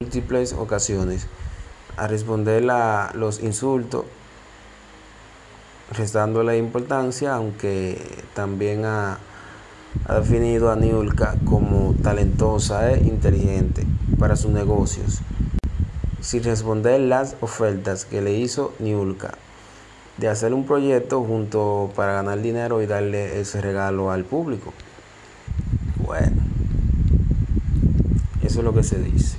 múltiples ocasiones a responder a los insultos, restando la importancia, aunque también ha, ha definido a Niulka como talentosa e inteligente para sus negocios, sin responder las ofertas que le hizo Niulka de hacer un proyecto junto para ganar dinero y darle ese regalo al público. Bueno, eso es lo que se dice.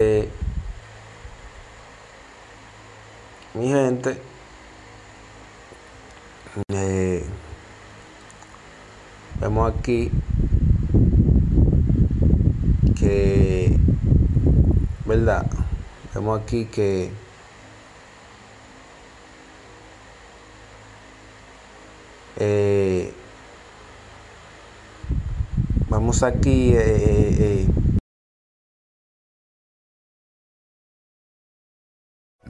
Eh, mi gente, eh, vemos aquí que, ¿verdad? Vemos aquí que eh, vamos aquí